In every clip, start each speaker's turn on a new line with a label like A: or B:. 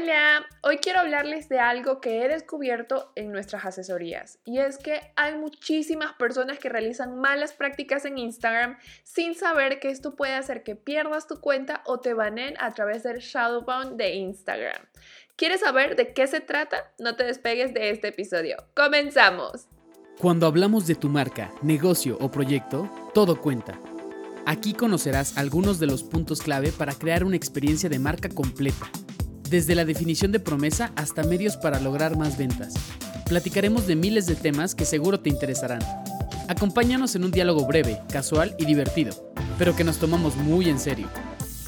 A: Hola, hoy quiero hablarles de algo que he descubierto en nuestras asesorías y es que hay muchísimas personas que realizan malas prácticas en Instagram sin saber que esto puede hacer que pierdas tu cuenta o te baneen a través del Shadowban de Instagram. ¿Quieres saber de qué se trata? No te despegues de este episodio. ¡Comenzamos!
B: Cuando hablamos de tu marca, negocio o proyecto, todo cuenta. Aquí conocerás algunos de los puntos clave para crear una experiencia de marca completa desde la definición de promesa hasta medios para lograr más ventas. Platicaremos de miles de temas que seguro te interesarán. Acompáñanos en un diálogo breve, casual y divertido, pero que nos tomamos muy en serio.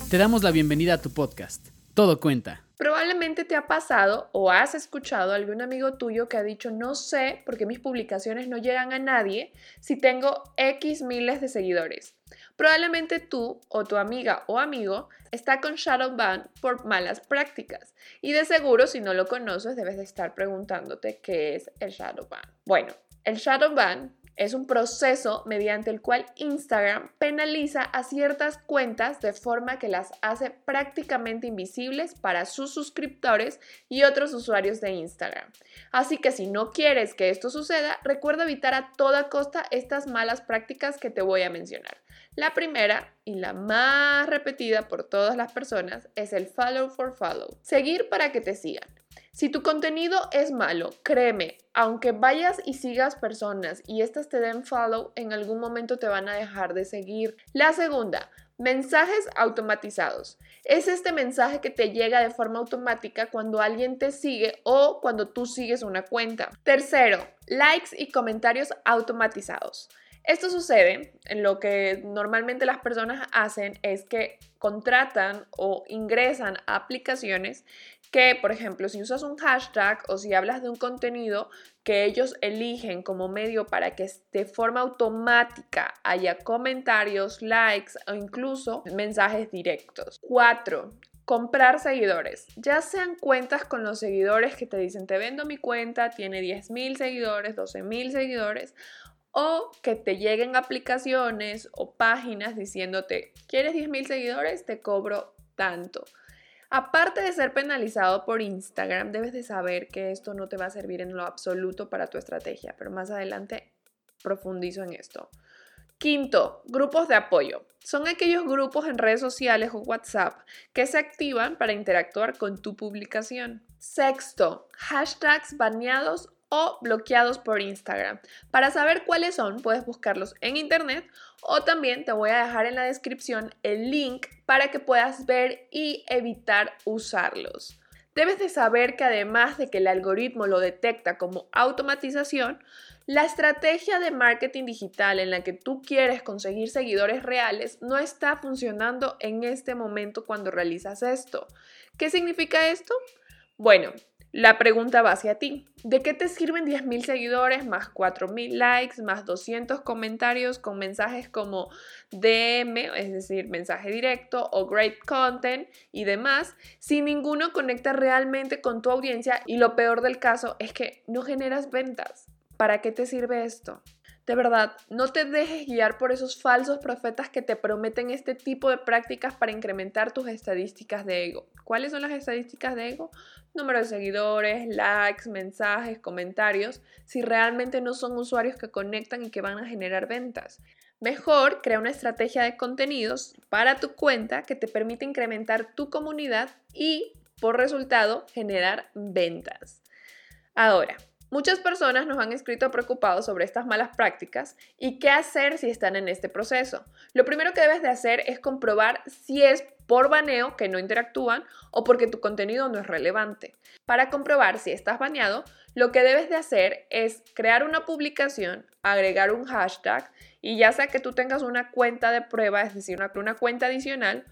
B: Te damos la bienvenida a tu podcast. Todo cuenta.
A: Probablemente te ha pasado o has escuchado a algún amigo tuyo que ha dicho no sé por qué mis publicaciones no llegan a nadie si tengo X miles de seguidores. Probablemente tú o tu amiga o amigo está con Shadowban por malas prácticas y de seguro si no lo conoces debes de estar preguntándote qué es el Shadowban. Bueno, el Shadowban es un proceso mediante el cual Instagram penaliza a ciertas cuentas de forma que las hace prácticamente invisibles para sus suscriptores y otros usuarios de Instagram. Así que si no quieres que esto suceda, recuerda evitar a toda costa estas malas prácticas que te voy a mencionar. La primera y la más repetida por todas las personas es el follow for follow, seguir para que te sigan. Si tu contenido es malo, créeme, aunque vayas y sigas personas y estas te den follow, en algún momento te van a dejar de seguir. La segunda, mensajes automatizados. Es este mensaje que te llega de forma automática cuando alguien te sigue o cuando tú sigues una cuenta. Tercero, likes y comentarios automatizados. Esto sucede en lo que normalmente las personas hacen es que contratan o ingresan a aplicaciones que, por ejemplo, si usas un hashtag o si hablas de un contenido que ellos eligen como medio para que de forma automática haya comentarios, likes o incluso mensajes directos. 4 comprar seguidores, ya sean cuentas con los seguidores que te dicen te vendo mi cuenta, tiene 10.000 seguidores, 12.000 seguidores, o que te lleguen aplicaciones o páginas diciéndote, ¿quieres 10.000 seguidores? Te cobro tanto. Aparte de ser penalizado por Instagram, debes de saber que esto no te va a servir en lo absoluto para tu estrategia, pero más adelante profundizo en esto. Quinto, grupos de apoyo. Son aquellos grupos en redes sociales o WhatsApp que se activan para interactuar con tu publicación. Sexto, hashtags baneados o bloqueados por Instagram. Para saber cuáles son, puedes buscarlos en internet o también te voy a dejar en la descripción el link para que puedas ver y evitar usarlos. Debes de saber que además de que el algoritmo lo detecta como automatización, la estrategia de marketing digital en la que tú quieres conseguir seguidores reales no está funcionando en este momento cuando realizas esto. ¿Qué significa esto? Bueno, la pregunta va hacia ti. ¿De qué te sirven 10.000 seguidores más 4.000 likes más 200 comentarios con mensajes como DM, es decir, mensaje directo o great content y demás, si ninguno conecta realmente con tu audiencia y lo peor del caso es que no generas ventas? ¿Para qué te sirve esto? De verdad, no te dejes guiar por esos falsos profetas que te prometen este tipo de prácticas para incrementar tus estadísticas de ego. ¿Cuáles son las estadísticas de ego? Número de seguidores, likes, mensajes, comentarios, si realmente no son usuarios que conectan y que van a generar ventas. Mejor crea una estrategia de contenidos para tu cuenta que te permite incrementar tu comunidad y, por resultado, generar ventas. Ahora, Muchas personas nos han escrito preocupados sobre estas malas prácticas y qué hacer si están en este proceso. Lo primero que debes de hacer es comprobar si es por baneo que no interactúan o porque tu contenido no es relevante. Para comprobar si estás baneado, lo que debes de hacer es crear una publicación, agregar un hashtag y ya sea que tú tengas una cuenta de prueba, es decir, una, una cuenta adicional,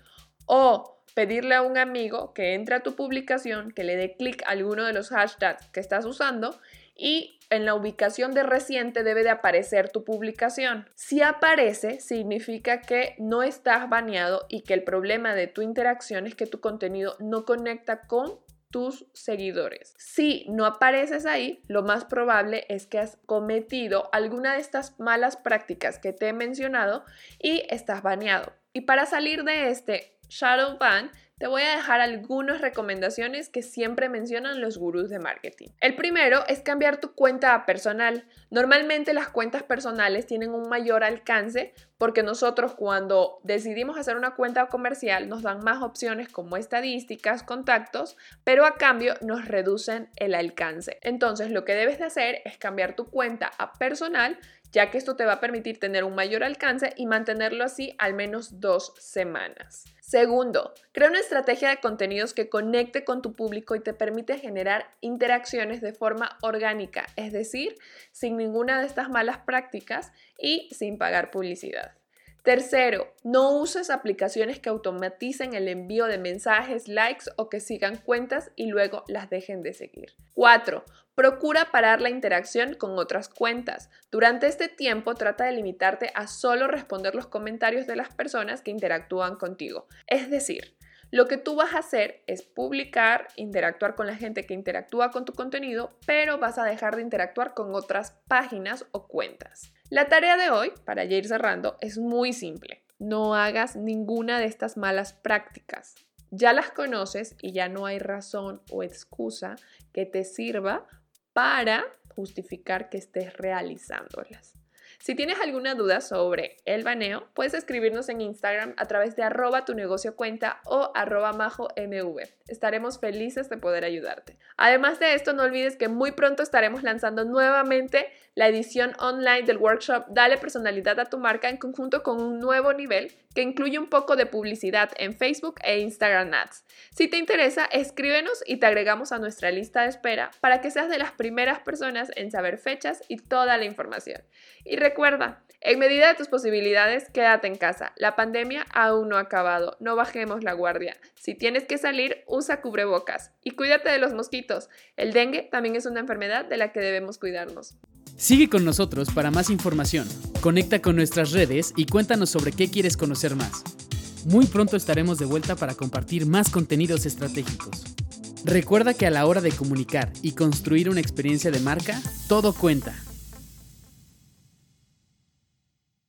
A: o pedirle a un amigo que entre a tu publicación, que le dé clic a alguno de los hashtags que estás usando y en la ubicación de reciente debe de aparecer tu publicación. Si aparece, significa que no estás baneado y que el problema de tu interacción es que tu contenido no conecta con tus seguidores. Si no apareces ahí, lo más probable es que has cometido alguna de estas malas prácticas que te he mencionado y estás baneado. Y para salir de este shadow ban, te voy a dejar algunas recomendaciones que siempre mencionan los gurús de marketing. El primero es cambiar tu cuenta personal. Normalmente las cuentas personales tienen un mayor alcance porque nosotros cuando decidimos hacer una cuenta comercial nos dan más opciones como estadísticas, contactos, pero a cambio nos reducen el alcance. Entonces lo que debes de hacer es cambiar tu cuenta a personal ya que esto te va a permitir tener un mayor alcance y mantenerlo así al menos dos semanas. Segundo, crea una estrategia de contenidos que conecte con tu público y te permite generar interacciones de forma orgánica, es decir, sin ninguna de estas malas prácticas y sin pagar publicidad. Tercero, no uses aplicaciones que automaticen el envío de mensajes, likes o que sigan cuentas y luego las dejen de seguir. Cuatro, procura parar la interacción con otras cuentas. Durante este tiempo trata de limitarte a solo responder los comentarios de las personas que interactúan contigo. Es decir, lo que tú vas a hacer es publicar, interactuar con la gente que interactúa con tu contenido, pero vas a dejar de interactuar con otras páginas o cuentas. La tarea de hoy, para ya ir cerrando, es muy simple. No hagas ninguna de estas malas prácticas. Ya las conoces y ya no hay razón o excusa que te sirva para justificar que estés realizándolas. Si tienes alguna duda sobre el baneo, puedes escribirnos en Instagram a través de arroba tu negocio cuenta o arroba majo mv. Estaremos felices de poder ayudarte. Además de esto, no olvides que muy pronto estaremos lanzando nuevamente la edición online del workshop Dale personalidad a tu marca en conjunto con un nuevo nivel que incluye un poco de publicidad en Facebook e Instagram Ads. Si te interesa, escríbenos y te agregamos a nuestra lista de espera para que seas de las primeras personas en saber fechas y toda la información. Y recuerda, en medida de tus posibilidades, quédate en casa. La pandemia aún no ha acabado. No bajemos la guardia. Si tienes que salir, usa cubrebocas. Y cuídate de los mosquitos. El dengue también es una enfermedad de la que debemos cuidarnos.
B: Sigue con nosotros para más información. Conecta con nuestras redes y cuéntanos sobre qué quieres conocer más. Muy pronto estaremos de vuelta para compartir más contenidos estratégicos. Recuerda que a la hora de comunicar y construir una experiencia de marca, todo cuenta.